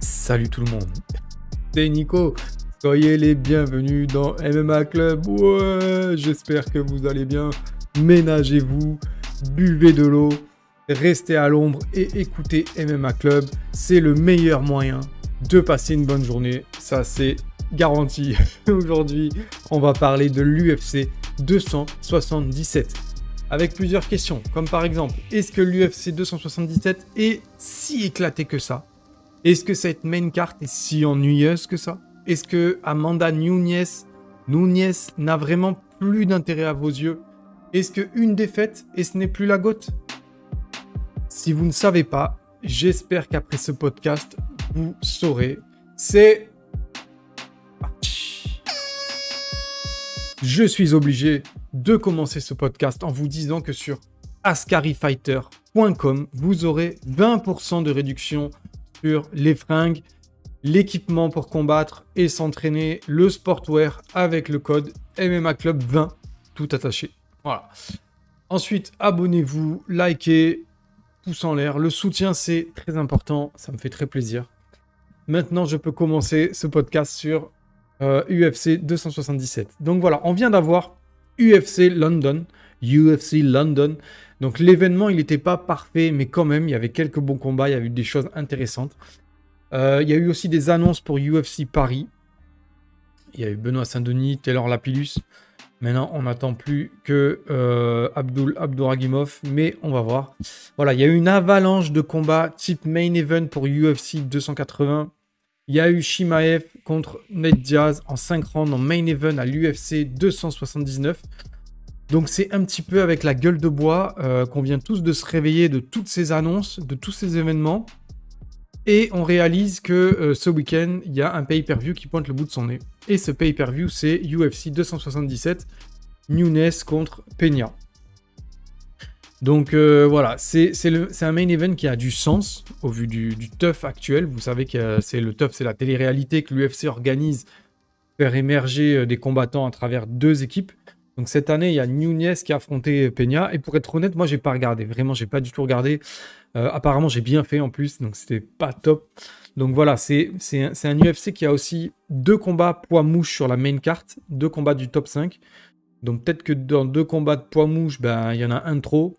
Salut tout le monde. C'est Nico. Soyez les bienvenus dans MMA Club. Ouais, j'espère que vous allez bien. Ménagez-vous, buvez de l'eau, restez à l'ombre et écoutez MMA Club. C'est le meilleur moyen de passer une bonne journée. Ça, c'est garanti. Aujourd'hui, on va parler de l'UFC 277 avec plusieurs questions, comme par exemple, est-ce que l'UFC 277 est si éclaté que ça? Est-ce que cette main carte est si ennuyeuse que ça? Est-ce que Amanda Nunes n'a vraiment plus d'intérêt à vos yeux? Est-ce que une défaite et ce n'est plus la goutte? Si vous ne savez pas, j'espère qu'après ce podcast, vous saurez. C'est je suis obligé de commencer ce podcast en vous disant que sur ascarifighter.com, vous aurez 20% de réduction sur les fringues, l'équipement pour combattre et s'entraîner, le sportwear avec le code MMA Club 20, tout attaché. Ensuite, abonnez-vous, likez, pouce en l'air. Le soutien, c'est très important, ça me fait très plaisir. Maintenant, je peux commencer ce podcast sur UFC euh, 277. Donc voilà, on vient d'avoir UFC London. UFC London. Donc l'événement, il n'était pas parfait, mais quand même, il y avait quelques bons combats, il y a eu des choses intéressantes. Euh, il y a eu aussi des annonces pour UFC Paris. Il y a eu Benoît Saint-Denis, Taylor Lapillus. Maintenant, on n'attend plus que euh, Abdul Abdouragimov, mais on va voir. Voilà, il y a eu une avalanche de combats type main event pour UFC 280. Il y a eu Shimaev contre Ned Diaz en 5 rounds en main event à l'UFC 279. Donc c'est un petit peu avec la gueule de bois euh, qu'on vient tous de se réveiller de toutes ces annonces, de tous ces événements. Et on réalise que euh, ce week-end, il y a un pay-per-view qui pointe le bout de son nez. Et ce pay-per-view, c'est UFC 277, Nunes contre Peña. Donc euh, voilà, c'est un main event qui a du sens au vu du, du tough actuel. Vous savez que c'est le tough, c'est la télé-réalité que l'UFC organise pour faire émerger euh, des combattants à travers deux équipes. Donc cette année, il y a Nunez qui a affronté Peña. Et pour être honnête, moi, j'ai pas regardé. Vraiment, j'ai pas du tout regardé. Euh, apparemment, j'ai bien fait en plus, donc c'était pas top. Donc voilà, c'est un, UFC qui a aussi deux combats poids mouche sur la main carte, deux combats du top 5. Donc peut-être que dans deux combats de poids mouche, ben, il y en a un trop.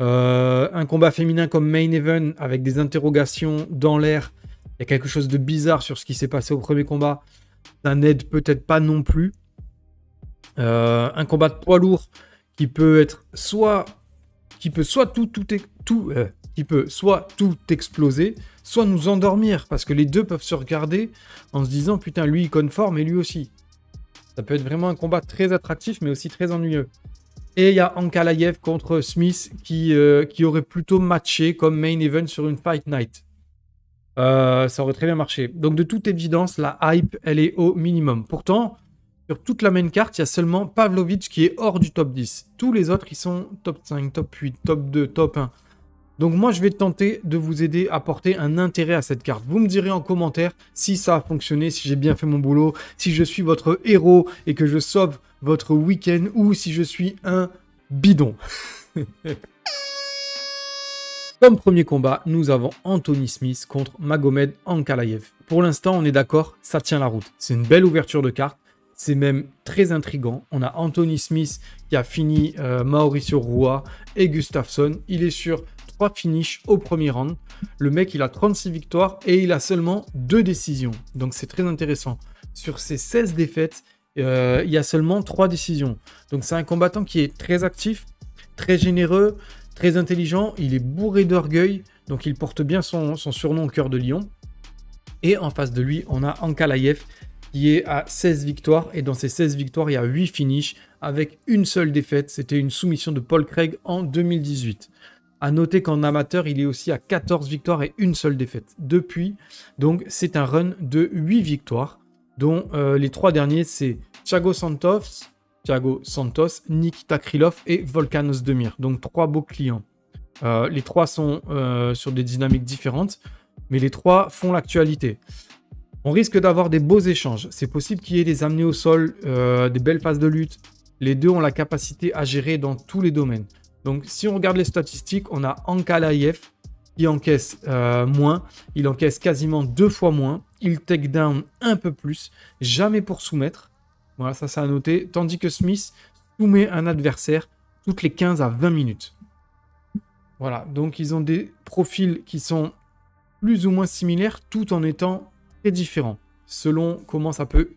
Euh, un combat féminin comme Main Event avec des interrogations dans l'air. Il quelque chose de bizarre sur ce qui s'est passé au premier combat. Ça n'aide peut-être pas non plus. Euh, un combat de poids lourd qui peut être soit qui peut soit tout tout tout euh, qui peut soit tout exploser, soit nous endormir parce que les deux peuvent se regarder en se disant putain lui il conforme et lui aussi. Ça peut être vraiment un combat très attractif mais aussi très ennuyeux. Et il y a Ankalaev contre Smith qui, euh, qui aurait plutôt matché comme main event sur une Fight Night. Euh, ça aurait très bien marché. Donc de toute évidence, la hype, elle est au minimum. Pourtant, sur toute la main carte, il y a seulement Pavlovich qui est hors du top 10. Tous les autres, ils sont top 5, top 8, top 2, top 1. Donc moi, je vais tenter de vous aider à porter un intérêt à cette carte. Vous me direz en commentaire si ça a fonctionné, si j'ai bien fait mon boulot, si je suis votre héros et que je sauve votre week-end ou si je suis un bidon. Comme premier combat, nous avons Anthony Smith contre Magomed Ankalaev. Pour l'instant, on est d'accord, ça tient la route. C'est une belle ouverture de carte. C'est même très intrigant. On a Anthony Smith qui a fini euh, Mauricio Rua et Gustafsson. Il est sur trois finishes au premier round. Le mec, il a 36 victoires et il a seulement deux décisions. Donc c'est très intéressant. Sur ses 16 défaites, euh, il y a seulement trois décisions. Donc c'est un combattant qui est très actif, très généreux, très intelligent. Il est bourré d'orgueil. Donc il porte bien son, surnom au cœur de lion. Et en face de lui, on a Ankalaev qui est à 16 victoires. Et dans ces 16 victoires, il y a 8 finishes avec une seule défaite. C'était une soumission de Paul Craig en 2018. À noter qu'en amateur, il est aussi à 14 victoires et une seule défaite. Depuis, donc c'est un run de 8 victoires, dont euh, les trois derniers, c'est Thiago Santos, Thiago Santos, Nikita Krylov et Volkanos Demir. Donc trois beaux clients. Euh, les trois sont euh, sur des dynamiques différentes, mais les trois font l'actualité. On risque d'avoir des beaux échanges. C'est possible qu'il y ait des amenés au sol, des belles phases de lutte. Les deux ont la capacité à gérer dans tous les domaines. Donc, si on regarde les statistiques, on a Ankalaev il encaisse euh, moins, il encaisse quasiment deux fois moins, il take down un peu plus, jamais pour soumettre. Voilà, ça, ça a noté. Tandis que Smith soumet un adversaire toutes les 15 à 20 minutes. Voilà, donc ils ont des profils qui sont plus ou moins similaires tout en étant très différents selon comment ça peut.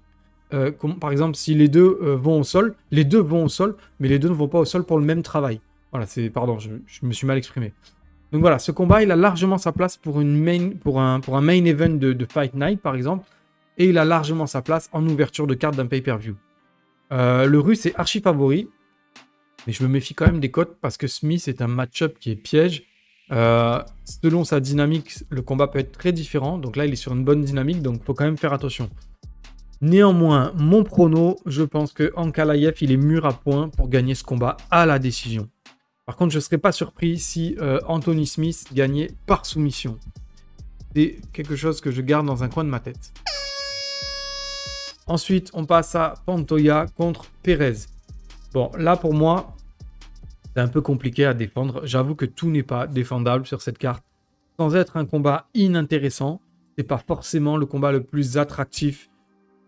Euh, par exemple, si les deux euh, vont au sol, les deux vont au sol, mais les deux ne vont pas au sol pour le même travail. Voilà, c'est. Pardon, je, me suis mal exprimé. Donc voilà, ce combat, il a largement sa place pour, une main, un main event de, Fight Night, par exemple, et il a largement sa place en ouverture de carte d'un pay-per-view. Euh, le russe est archi favori, mais je me méfie quand même des cotes parce que Smith est un match-up qui est piège. Euh, selon sa dynamique, le combat peut être très différent. Donc là, il est sur une bonne dynamique, donc il faut quand même faire attention. Néanmoins, mon prono, je pense que Ankalaev, il est mûr à point pour gagner ce combat à la décision. Par contre, je ne serais pas surpris si euh, Anthony Smith gagnait par soumission. C'est quelque chose que je garde dans un coin de ma tête. Ensuite, on passe à Pantoya contre Perez. Bon, là pour moi, c'est un peu compliqué à défendre. J'avoue que tout n'est pas défendable sur cette carte. Sans être un combat inintéressant, c'est pas forcément le combat le plus attractif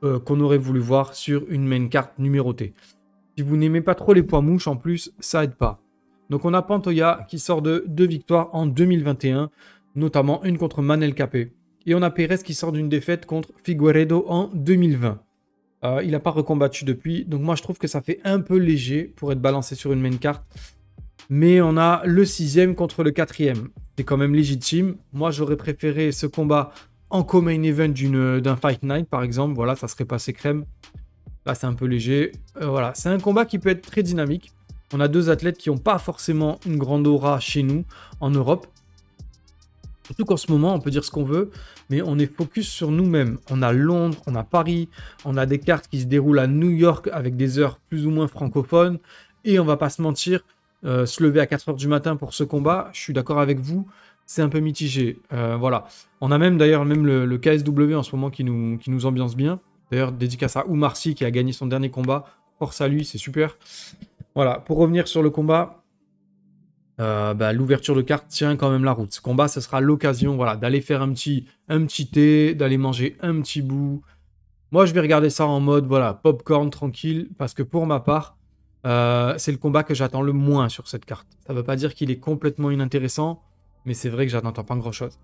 euh, qu'on aurait voulu voir sur une main carte numérotée. Si vous n'aimez pas trop les poids mouches, en plus, ça aide pas. Donc on a Pantoya qui sort de deux victoires en 2021, notamment une contre Manel Capé. Et on a Pérez qui sort d'une défaite contre Figueredo en 2020. Euh, il n'a pas recombattu depuis, donc moi je trouve que ça fait un peu léger pour être balancé sur une main carte. Mais on a le sixième contre le quatrième. C'est quand même légitime. Moi, j'aurais préféré ce combat en co-main event d'un Fight Night, par exemple. Voilà, ça serait passé crème. Là, c'est un peu léger. Euh, voilà, c'est un combat qui peut être très dynamique. On a deux athlètes qui n'ont pas forcément une grande aura chez nous, en Europe. Surtout qu'en ce moment, on peut dire ce qu'on veut, mais on est focus sur nous-mêmes. On a Londres, on a Paris, on a des cartes qui se déroulent à New York avec des heures plus ou moins francophones. Et on va pas se mentir, euh, se lever à 4h du matin pour ce combat, je suis d'accord avec vous, c'est un peu mitigé. Euh, voilà. On a même d'ailleurs même le, KSW en ce moment qui nous, qui nous ambiance bien. D'ailleurs, dédicace à Oumarcy qui a gagné son dernier combat. Force à lui, c'est super. Voilà, pour revenir sur le combat, euh, bah, l'ouverture de carte tient quand même la route. Ce combat, ce sera l'occasion voilà, d'aller faire un petit, un petit thé, d'aller manger un petit bout. Moi, je vais regarder ça en mode voilà, popcorn tranquille, parce que pour ma part, euh, c'est le combat que j'attends le moins sur cette carte. Ça ne veut pas dire qu'il est complètement inintéressant, mais c'est vrai que j'attends pas grand-chose.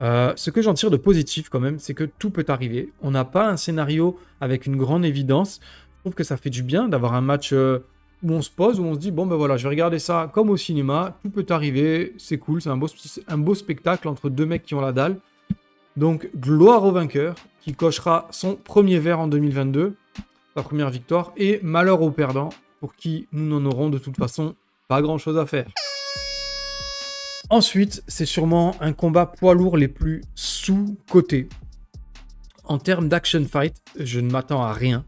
Euh, ce que j'en tire de positif quand même, c'est que tout peut arriver. On n'a pas un scénario avec une grande évidence. Je trouve que ça fait du bien d'avoir un match où on se pose, où on se dit, bon ben voilà, je vais regarder ça comme au cinéma, tout peut arriver, c'est cool, c'est un beau, spectacle entre deux mecs qui ont la dalle. Donc gloire au vainqueur, qui cochera son premier verre en 2022 sa première victoire, et malheur aux perdants, pour qui nous n'en aurons de toute façon pas grand-chose à faire. Ensuite, c'est sûrement un combat poids lourd les plus sous-cotés. En termes d'action fight, je ne m'attends à rien.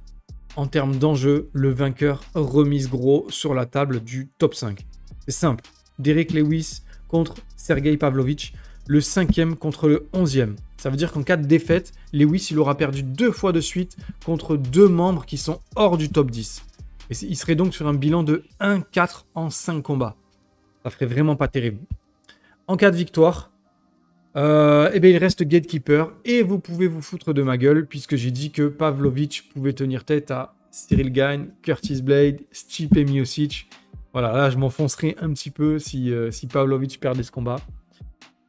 En termes d'enjeu, le vainqueur remise gros sur la table du top 5. C'est simple. Derek Lewis contre Sergei Pavlovich, le cinquième contre le onzième. Ça veut dire qu'en cas de défaite, Lewis il aura perdu deux fois de suite contre deux membres qui sont hors du top 10. Et il serait donc sur un bilan de 1-4 en 5 combats. Ça ferait vraiment pas terrible. En cas de victoire, euh, eh bien, il reste Gatekeeper et vous pouvez vous foutre de ma gueule puisque j'ai dit que Pavlovich pouvait tenir tête à Cyril Gagne, Curtis Blade, Stipe Miocic. Voilà, là je m'enfoncerai un petit peu si, euh, si Pavlovich perdait ce combat.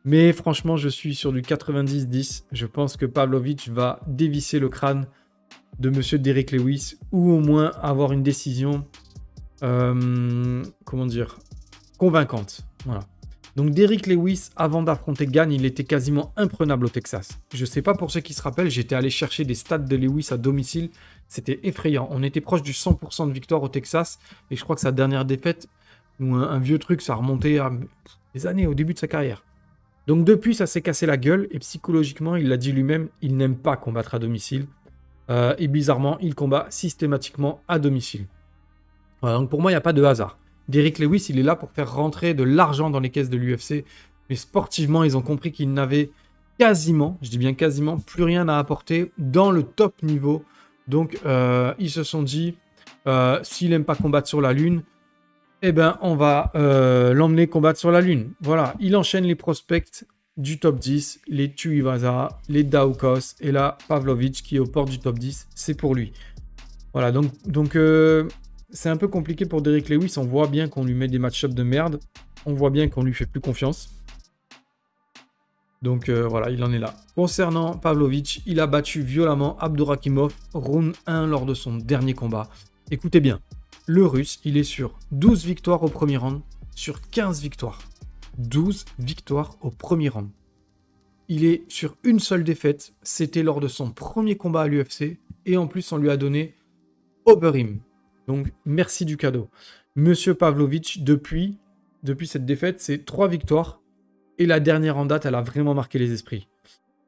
Mais franchement, je suis sur du 90-10. Je pense que Pavlovic va dévisser le crâne de Monsieur Derek Lewis ou au moins avoir une décision, euh, comment dire, convaincante. Voilà. Donc Derek Lewis, avant d'affronter Gann, il était quasiment imprenable au Texas. Je ne sais pas pour ceux qui se rappellent, j'étais allé chercher des stats de Lewis à domicile. C'était effrayant. On était proche du 100% de victoire au Texas. Et je crois que sa dernière défaite, ou un, vieux truc, ça remontait à des années au début de sa carrière. Donc depuis, ça s'est cassé la gueule et psychologiquement, il l'a dit lui-même, il n'aime pas combattre à domicile. Euh, et bizarrement, il combat systématiquement à domicile. donc pour moi, il n'y a pas de hasard. Derrick Lewis, il est là pour faire rentrer de l'argent dans les caisses de l'UFC. Mais sportivement, ils ont compris qu'il n'avait quasiment, je dis bien quasiment, plus rien à apporter dans le top niveau. Donc euh, ils se sont dit, euh, s'il n'aime pas combattre sur la Lune, eh ben, on va euh, l'emmener combattre sur la Lune. Voilà, il enchaîne les prospects du top 10, les Tuivasa, les Daukos et là, Pavlovic qui est au port du top 10, c'est pour lui. Voilà, donc, donc c'est un peu compliqué pour Derek Lewis. On voit bien qu'on lui met des match-ups de merde. On voit bien qu'on lui fait plus confiance. Donc euh, voilà, il en est là. Concernant Pavlovic, il a battu violemment Abdurakimov round 1 lors de son dernier combat. Écoutez bien, le russe, il est sur 12 victoires au premier round, sur 15 victoires. 12 victoires au premier round. Il est sur une seule défaite, c'était lors de son premier combat à l'UFC, et en plus on lui a donné Oberim. Donc merci du cadeau. Monsieur Pavlovich, depuis, cette défaite, c'est 3 victoires, et la dernière en date, elle a vraiment marqué les esprits.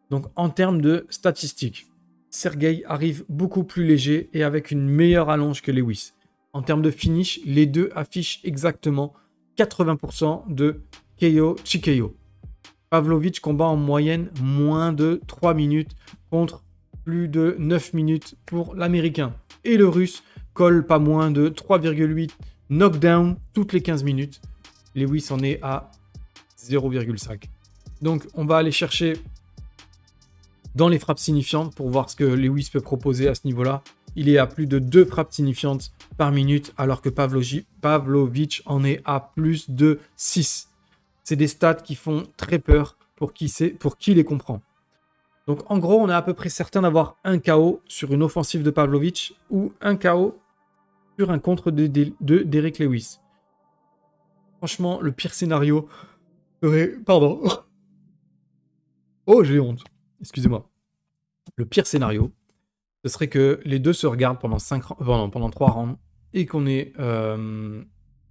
Donc en termes de statistiques, Sergei arrive beaucoup plus léger et avec une meilleure allonge que Lewis. En termes de finish, les deux affichent exactement 80% de KO Chikeo. Pavlovich combat en moyenne moins de 3 minutes contre plus de 9 minutes pour l'américain. Et le russe pas moins de 3,8 knockdown toutes les 15 minutes. Lewis en est à 0,5. Donc on va aller chercher dans les frappes signifiantes pour voir ce que Lewis peut proposer à ce niveau-là. Il est à plus de 2 frappes signifiantes par minute alors que Pavlovich en est à plus de 6. C'est des stats qui font très peur pour qui, sait, pour qui les comprend. Donc en gros, on est à peu près certain d'avoir un KO sur une offensive de Pavlovich ou un KO sur un contre de, de, Derek Lewis. Franchement, le pire scénario serait... Pardon. Oh, j'ai honte. Excusez-moi. Le pire scénario, ce serait que les deux se regardent pendant, 5, pendant, pendant 3 rounds et qu'on ait, euh,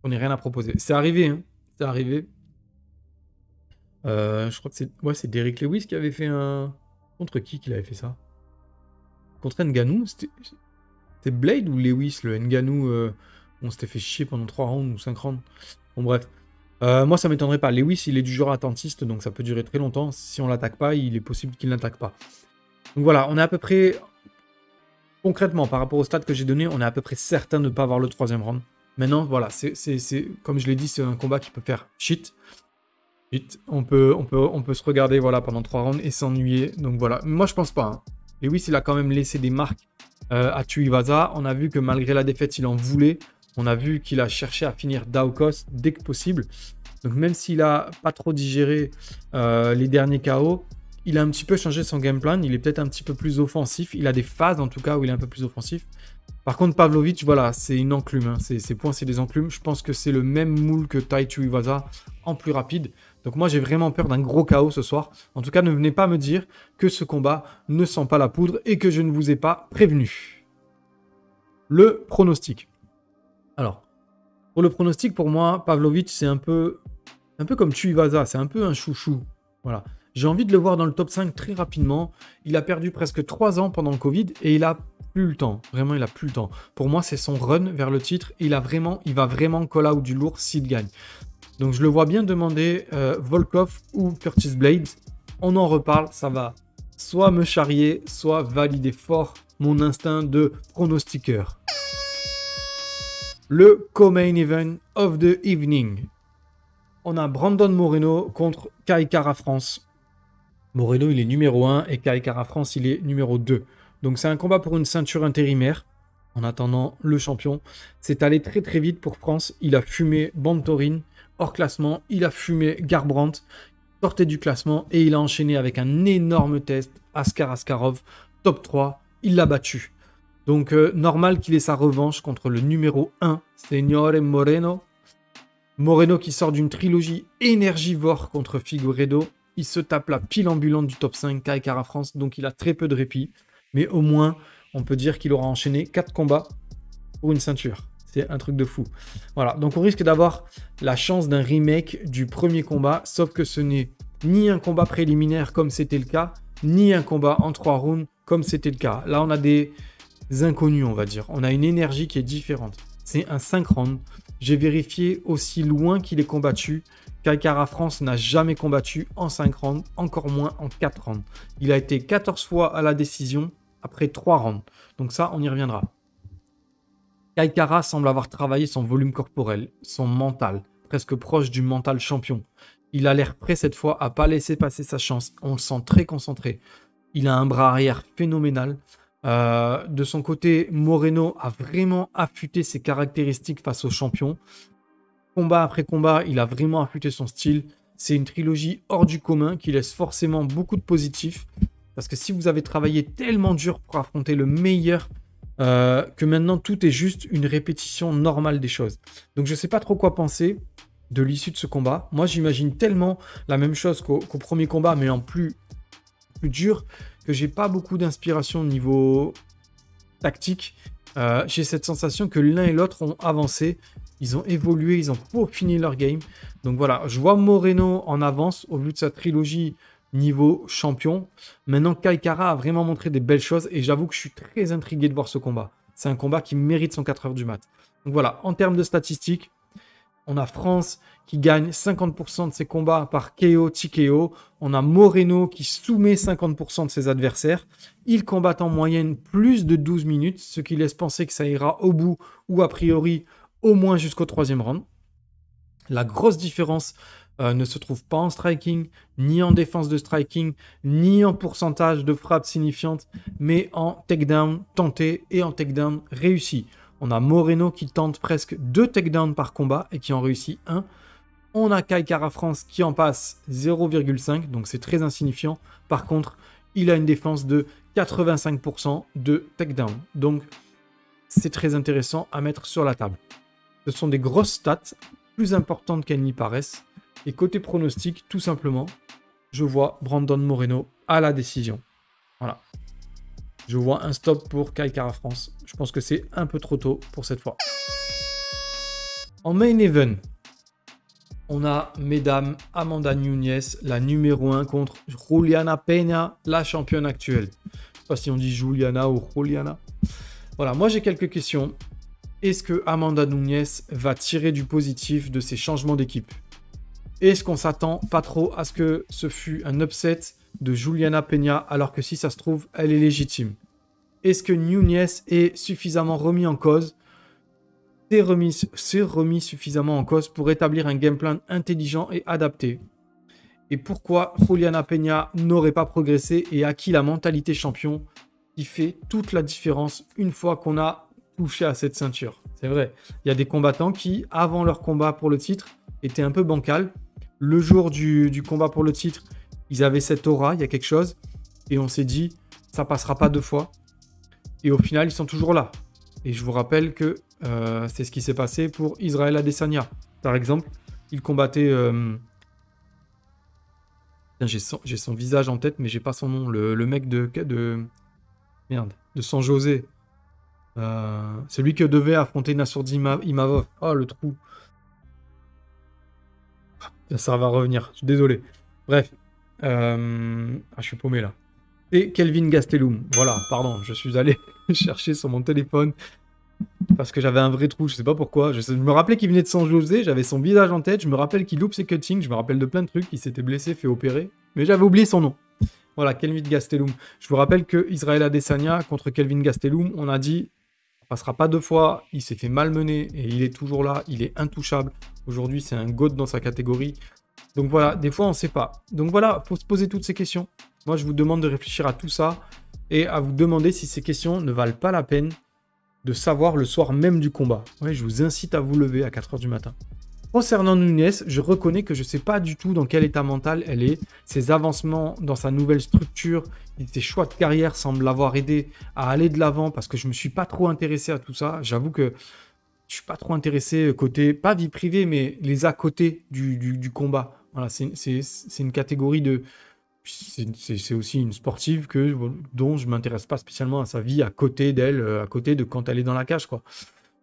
rien à proposer. C'est arrivé, hein. C'est arrivé. Euh, je crois que c'est ouais, c'est Derek Lewis qui avait fait un. Contre qui qu'il avait fait ça? Contre Nganou Blade ou Lewis, le Nganou euh, On s'était fait chier pendant 3 rounds ou 5 rounds. Bon, bref. Euh, moi, ça m'étonnerait pas. Lewis, il est du genre attentiste, donc ça peut durer très longtemps. Si on l'attaque pas, il est possible qu'il n'attaque pas. Donc voilà, on est à peu près. Concrètement, par rapport au stade que j'ai donné, on est à peu près certain de ne pas avoir le troisième round. Maintenant, voilà, c'est comme je l'ai dit, c'est un combat qui peut faire shit. On peut, on, peut, on peut se regarder voilà, pendant trois rounds et s'ennuyer. Donc voilà. Moi, je pense pas. Hein. Lewis, il a quand même laissé des marques euh, à Tuivasa. On a vu que malgré la défaite, il en voulait. On a vu qu'il a cherché à finir Daokos dès que possible. Donc même s'il a pas trop digéré euh, les derniers KO, il a un petit peu changé son game plan. Il est peut-être un petit peu plus offensif. Il a des phases en tout cas où il est un peu plus offensif. Par contre, Pavlovic, voilà, c'est une enclume. Hein. Ses, points, c'est des enclumes. Je pense que c'est le même moule que Tai Tuivasa en plus rapide. Donc moi j'ai vraiment peur d'un gros chaos ce soir. En tout cas, ne venez pas me dire que ce combat ne sent pas la poudre et que je ne vous ai pas prévenu. Le pronostic. Alors, pour le pronostic, pour moi, Pavlovic, c'est un peu, un peu comme Tuivasa, c'est un peu un chouchou. Voilà. J'ai envie de le voir dans le top 5 très rapidement. Il a perdu presque 3 ans pendant le Covid et il a plus le temps. Vraiment, il a plus le temps. Pour moi, c'est son run vers le titre. Il, a vraiment, il va vraiment call out du lourd s'il gagne. Donc je le vois bien demander euh, Volkov ou Curtis Blades. On en reparle, ça va soit me charrier, soit valider fort mon instinct de pronostiqueur. Le co-main event of the evening. On a Brandon Moreno contre Kai Kara France. Moreno, il est numéro 1 et Kai Kara France, il est numéro 2. Donc c'est un combat pour une ceinture intérimaire. En attendant le champion, c'est allé très très vite pour France. Il a fumé Bantorin hors classement. Il a fumé Garbrandt, sortait du classement et il a enchaîné avec un énorme test. Askar Askarov, top 3, il l'a battu. Donc euh, normal qu'il ait sa revanche contre le numéro 1, Signore Moreno. Moreno qui sort d'une trilogie énergivore contre Figueredo. Il se tape la pile ambulante du top 5 Kaikara France, donc il a très peu de répit. Mais au moins, on peut dire qu'il aura enchaîné 4 combats pour une ceinture. Un truc de fou. Voilà, donc on risque d'avoir la chance d'un remake du premier combat, sauf que ce n'est ni un combat préliminaire comme c'était le cas, ni un combat en trois rounds comme c'était le cas. Là, on a des inconnus, on va dire. On a une énergie qui est différente. C'est un 5 rounds. J'ai vérifié aussi loin qu'il est combattu. Kaikara France n'a jamais combattu en 5 rounds, encore moins en 4 rounds. Il a été 14 fois à la décision après 3 rounds. Donc ça, on y reviendra. Kaikara semble avoir travaillé son volume corporel, son mental, presque proche du mental champion. Il a l'air prêt cette fois à pas laisser passer sa chance. On le sent très concentré. Il a un bras arrière phénoménal. Euh, de son côté, Moreno a vraiment affûté ses caractéristiques face au champion. Combat après combat, il a vraiment affûté son style. C'est une trilogie hors du commun qui laisse forcément beaucoup de positifs. Parce que si vous avez travaillé tellement dur pour affronter le meilleur, euh, que maintenant tout est juste une répétition normale des choses. Donc je ne sais pas trop quoi penser de l'issue de ce combat. Moi, j'imagine tellement la même chose qu'au premier combat, mais en plus, plus dur, que j'ai pas beaucoup d'inspiration au niveau tactique. Euh, j'ai cette sensation que l'un et l'autre ont avancé, ils ont évolué, ils ont peaufiné leur game. Donc voilà, je vois Moreno en avance au vu de sa trilogie niveau champion. Maintenant, Kaikara a vraiment montré des belles choses et j'avoue que je suis très intrigué de voir ce combat. C'est un combat qui mérite son 4 heures du mat. Donc voilà, en termes de statistiques, on a France qui gagne 50% de ses combats par KO, TKO. On a Moreno qui soumet 50% de ses adversaires. Il combat en moyenne plus de 12 minutes, ce qui laisse penser que ça ira au bout ou a priori au moins jusqu'au troisième round. La grosse différence euh, ne se trouve pas en striking, ni en défense de striking, ni en pourcentage de frappe signifiante, mais en takedown tenté et en takedown réussi. On a Moreno qui tente presque deux takedowns par combat et qui en réussit un. On a Kai Kara France qui en passe 0,5, donc c'est très insignifiant. Par contre, il a une défense de 85% de takedown. Donc, c'est très intéressant à mettre sur la table. Ce sont des grosses stats, plus importantes qu'elles n'y paraissent. Et côté pronostic, tout simplement, je vois Brandon Moreno à la décision. Voilà. Je vois un stop pour Kai France. Je pense que c'est un peu trop tôt pour cette fois. En main event, on a, mesdames, Amanda Nunes, la numéro 1 contre Juliana Peña, la championne actuelle. Je sais pas si on dit Juliana ou Juliana. Voilà, moi j'ai quelques questions. Est-ce que Amanda Nunes va tirer du positif de ces changements d'équipe? Est-ce qu'on s'attend pas trop à ce que ce fût un upset de Juliana Peña alors que si ça se trouve, elle est légitime? Est-ce que Nunez est suffisamment remis en cause? C'est remis, remis suffisamment en cause pour établir un game plan intelligent et adapté. Et pourquoi Juliana Peña n'aurait pas progressé et acquis la mentalité champion qui fait toute la différence une fois qu'on a touché à cette ceinture? C'est vrai, il y a des combattants qui, avant leur combat pour le titre, étaient un peu bancal. Le jour du, combat pour le titre, ils avaient cette aura, il y a quelque chose, et on s'est dit, ça passera pas deux fois. Et au final, ils sont toujours là. Et je vous rappelle que euh, c'est ce qui s'est passé pour Israël Adesanya. Par exemple, il combattait. Euh, j'ai son, visage en tête, mais j'ai pas son nom. Le, mec de, de. Merde. De San José. Euh, celui que devait affronter Nassourdi Imavov. Oh, le trou. Ça va revenir. Je suis désolé. Bref, euh, ah, je suis paumé là. Et Kelvin Gastelum. Voilà, pardon, je suis allé chercher sur mon téléphone parce que j'avais un vrai trou, je sais pas pourquoi. Je, me rappelais qu'il venait de San José, j'avais son visage en tête, je me rappelle qu'il loupe ses cuttings, je me rappelle de plein de trucs, qu'il s'était blessé, fait opérer, mais j'avais oublié son nom. Voilà, Kelvin Gastelum. Je vous rappelle que Israël Adesanya contre Kelvin Gastelum, on a dit, on passera pas deux fois, il s'est fait malmener et il est toujours là, il est intouchable. Aujourd'hui, c'est un goat dans sa catégorie. Donc voilà, des fois on ne sait pas. Donc voilà, faut se poser toutes ces questions. Moi, je vous demande de réfléchir à tout ça et à vous demander si ces questions ne valent pas la peine de savoir le soir même du combat. Je vous incite à vous lever à 4h du matin. Concernant Nunes, je reconnais que je ne sais pas du tout dans quel état mental elle est. Ses avancements dans sa nouvelle structure, ses choix de carrière semblent l'avoir aidé à aller de l'avant parce que je ne me suis pas trop intéressé à tout ça. J'avoue que je suis pas trop intéressé côté, pas vie privée, mais les à côté du combat. Voilà, c'est une catégorie de. C'est aussi une sportive que, dont je m'intéresse pas spécialement à sa vie à côté d'elle, euh, à côté de quand elle est dans la cage. Quoi.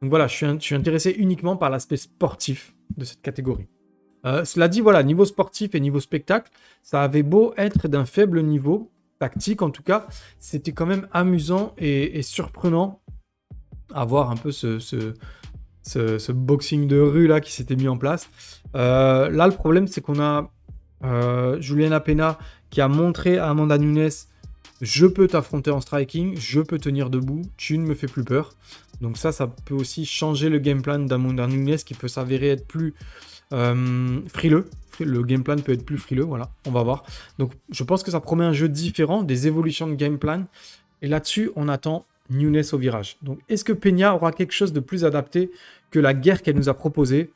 Donc voilà, je suis, je suis intéressé uniquement par l'aspect sportif de cette catégorie. Euh, cela dit, voilà, niveau sportif et niveau spectacle, ça avait beau être d'un faible niveau, tactique en tout cas, c'était quand même amusant et, surprenant à voir un peu ce, boxing de rue là qui s'était mis en place. Euh, là, le problème, c'est qu'on a euh, Juliana Pena qui a montré à Amanda Nunes je peux t'affronter en striking, je peux tenir debout, tu ne me fais plus peur. Donc ça, ça peut aussi changer le game plan d'Amanda Nunes qui peut s'avérer être plus euh, frileux. Le game plan peut être plus frileux, voilà, on va voir. Donc je pense que ça promet un jeu différent, des évolutions de game plan. Et là-dessus, on attend Nunes au virage. Donc est-ce que Peña aura quelque chose de plus adapté que la guerre qu'elle nous a proposée?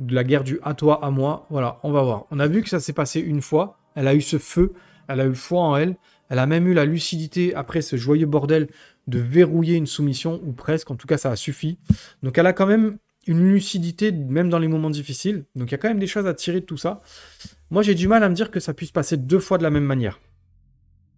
De la guerre du à toi, à moi? Voilà, on va voir. On a vu que ça s'est passé une fois. Elle a eu ce feu, elle a eu foi en elle. Elle a même eu la lucidité après ce joyeux bordel de verrouiller une soumission, ou presque. En tout cas, ça a suffi. Donc elle a quand même une lucidité, même dans les moments difficiles. Donc il y a quand même des choses à tirer de tout ça. Moi, j'ai du mal à me dire que ça puisse passer deux fois de la même manière.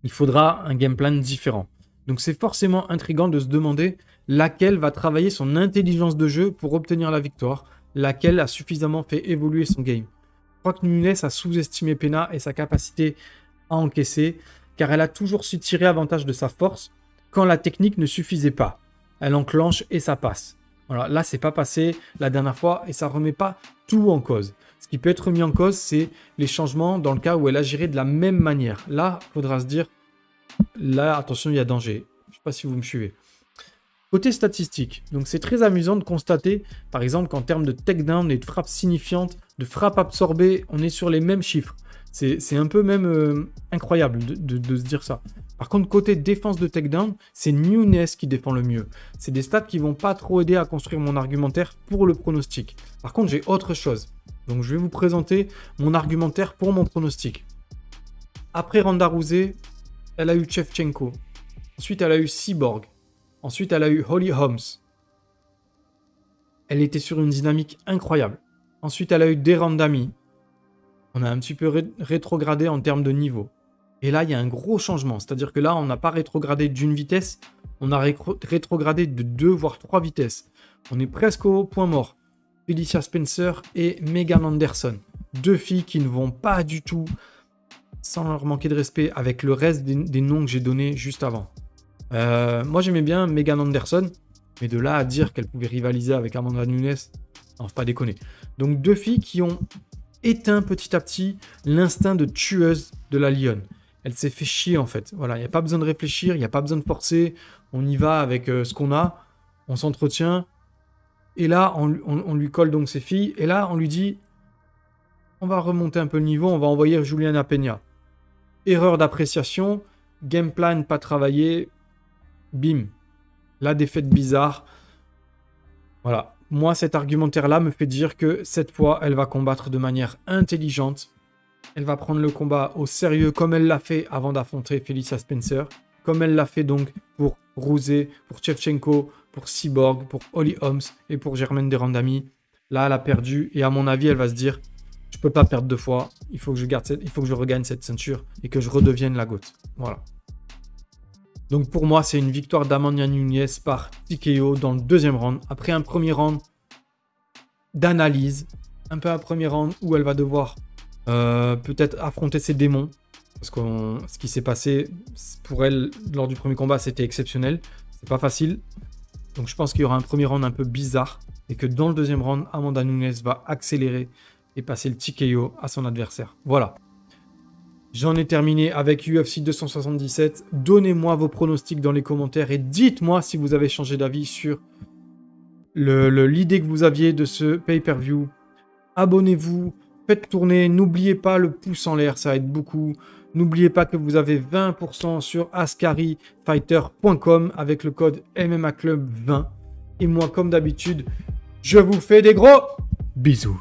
Il faudra un game plan différent. Donc c'est forcément intriguant de se demander laquelle va travailler son intelligence de jeu pour obtenir la victoire, laquelle a suffisamment fait évoluer son game. Je crois que Nunes a sous-estimé Pena et sa capacité à encaisser, car elle a toujours su tirer avantage de sa force quand la technique ne suffisait pas. Elle enclenche et ça passe. Voilà, là c'est pas passé la dernière fois et ça remet pas tout en cause. Ce qui peut être mis en cause, c'est les changements dans le cas où elle agirait de la même manière. Là, il faudra se dire, là, attention, il y a danger. Je sais pas si vous me suivez. Côté statistique, donc c'est très amusant de constater, par exemple, qu'en termes de takedown et de frappe signifiante, de frappe absorbée, on est sur les mêmes chiffres. C'est un peu même euh, incroyable de, se dire ça. Par contre, côté défense de takedown, c'est Nunes qui défend le mieux. C'est des stats qui vont pas trop aider à construire mon argumentaire pour le pronostic. Par contre, j'ai autre chose. Donc, je vais vous présenter mon argumentaire pour mon pronostic. Après Ronda elle a eu Chevchenko. Ensuite, elle a eu Cyborg. Ensuite, elle a eu Holly Holmes. Elle était sur une dynamique incroyable. Ensuite, elle a eu Derandami. On a un petit peu rétrogradé en termes de niveau. Et là, il y a un gros changement. C'est-à-dire que là, on n'a pas rétrogradé d'une vitesse, on a rétrogradé de deux, voire trois vitesses. On est presque au point mort. Felicia Spencer et Megan Anderson. Deux filles qui ne vont pas du tout, sans leur manquer de respect, avec le reste des noms que j'ai donnés juste avant. Euh, moi, j'aimais bien Megan Anderson, mais de là à dire qu'elle pouvait rivaliser avec Amanda Nunes, non, pas déconner. Donc, deux filles qui ont éteint petit à petit l'instinct de tueuse de la lionne. Elle s'est fait chier en fait. Voilà, il n'y a pas besoin de réfléchir, il n'y a pas besoin de forcer. On y va avec euh, ce qu'on a, on s'entretient. Et là, on, on, lui colle donc ses filles. Et là, on lui dit on va remonter un peu le niveau, on va envoyer Juliana Peña. Erreur d'appréciation, game plan pas travaillé, bim, la défaite bizarre. Voilà. Moi, cet argumentaire-là me fait dire que cette fois, elle va combattre de manière intelligente. Elle va prendre le combat au sérieux comme elle l'a fait avant d'affronter Felicia Spencer. Comme elle l'a fait donc pour Rousey, pour Chevchenko, pour Cyborg, pour Holly Holmes et pour Germaine Derandami. Là, elle a perdu et à mon avis, elle va se dire je peux pas perdre deux fois. Il faut que je garde je regagne cette ceinture et que je redevienne la goutte. Voilà. Donc pour moi, c'est une victoire d'Amanda Nunez par TKO dans le deuxième round. Après un premier round d'analyse, un peu un premier round où elle va devoir euh, peut-être affronter ses démons. Parce que ce qui s'est passé pour elle lors du premier combat, c'était exceptionnel. C'est pas facile. Donc je pense qu'il y aura un premier round un peu bizarre. Et que dans le deuxième round, Amanda Nunes va accélérer et passer le TKO à son adversaire. Voilà. J'en ai terminé avec UFC 277. Donnez-moi vos pronostics dans les commentaires et dites-moi si vous avez changé d'avis sur l'idée que vous aviez de ce pay-per-view. Abonnez-vous, faites tourner, n'oubliez pas le pouce en l'air, ça aide beaucoup. N'oubliez pas que vous avez 20% sur ascarifighter.com avec le code MMA Club 20. Et moi, comme d'habitude, je vous fais des gros bisous.